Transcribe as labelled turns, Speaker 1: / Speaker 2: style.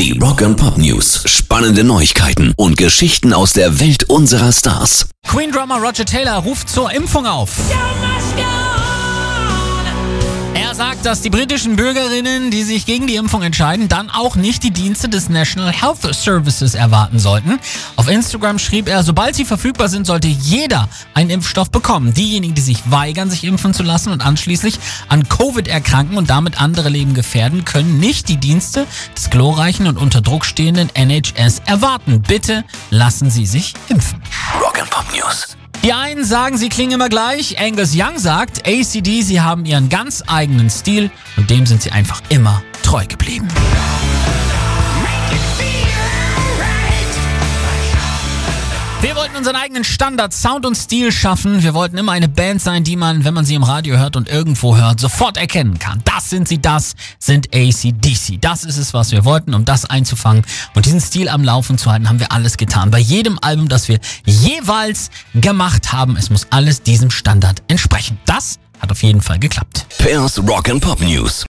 Speaker 1: Die Rock and Pop News. Spannende Neuigkeiten und Geschichten aus der Welt unserer Stars.
Speaker 2: Queen-Drummer Roger Taylor ruft zur Impfung auf. Sagt, dass die britischen Bürgerinnen, die sich gegen die Impfung entscheiden, dann auch nicht die Dienste des National Health Services erwarten sollten. Auf Instagram schrieb er, sobald sie verfügbar sind, sollte jeder einen Impfstoff bekommen. Diejenigen, die sich weigern, sich impfen zu lassen und anschließend an Covid erkranken und damit andere Leben gefährden, können nicht die Dienste des glorreichen und unter Druck stehenden NHS erwarten. Bitte lassen Sie sich impfen. Die einen sagen, sie klingen immer gleich. Angus Young sagt, ACD, sie haben ihren ganz eigenen Stil und dem sind sie einfach immer treu geblieben. Wollten unseren eigenen Standard, Sound und Stil schaffen. Wir wollten immer eine Band sein, die man, wenn man sie im Radio hört und irgendwo hört, sofort erkennen kann. Das sind sie, das sind ACDC. Das ist es, was wir wollten, um das einzufangen und diesen Stil am Laufen zu halten, haben wir alles getan. Bei jedem Album, das wir jeweils gemacht haben, es muss alles diesem Standard entsprechen. Das hat auf jeden Fall geklappt.
Speaker 1: Pairs Rock and Pop News.